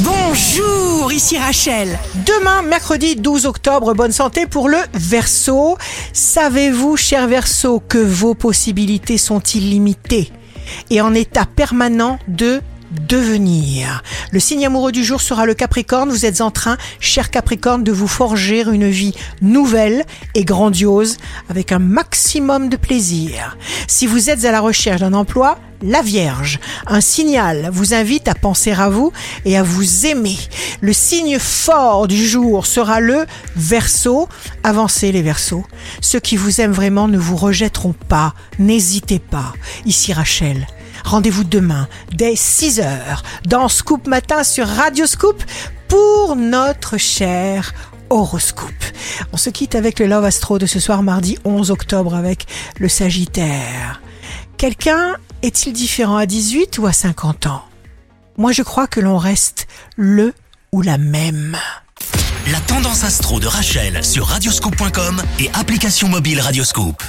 Bonjour, ici Rachel. Demain, mercredi 12 octobre, bonne santé pour le Verseau. Savez-vous, cher Verseau, que vos possibilités sont illimitées et en état permanent de devenir. Le signe amoureux du jour sera le Capricorne. Vous êtes en train, cher Capricorne, de vous forger une vie nouvelle et grandiose avec un maximum de plaisir. Si vous êtes à la recherche d'un emploi, la Vierge, un signal vous invite à penser à vous et à vous aimer. Le signe fort du jour sera le Verseau. Avancez les Verseaux. Ceux qui vous aiment vraiment ne vous rejetteront pas. N'hésitez pas. Ici Rachel. Rendez-vous demain dès 6h dans Scoop Matin sur Radio Scoop pour notre cher horoscope. On se quitte avec le Love Astro de ce soir mardi 11 octobre avec le Sagittaire. Quelqu'un est-il différent à 18 ou à 50 ans? Moi je crois que l'on reste le ou la même. La tendance astro de Rachel sur radioscope.com et application mobile Radioscope.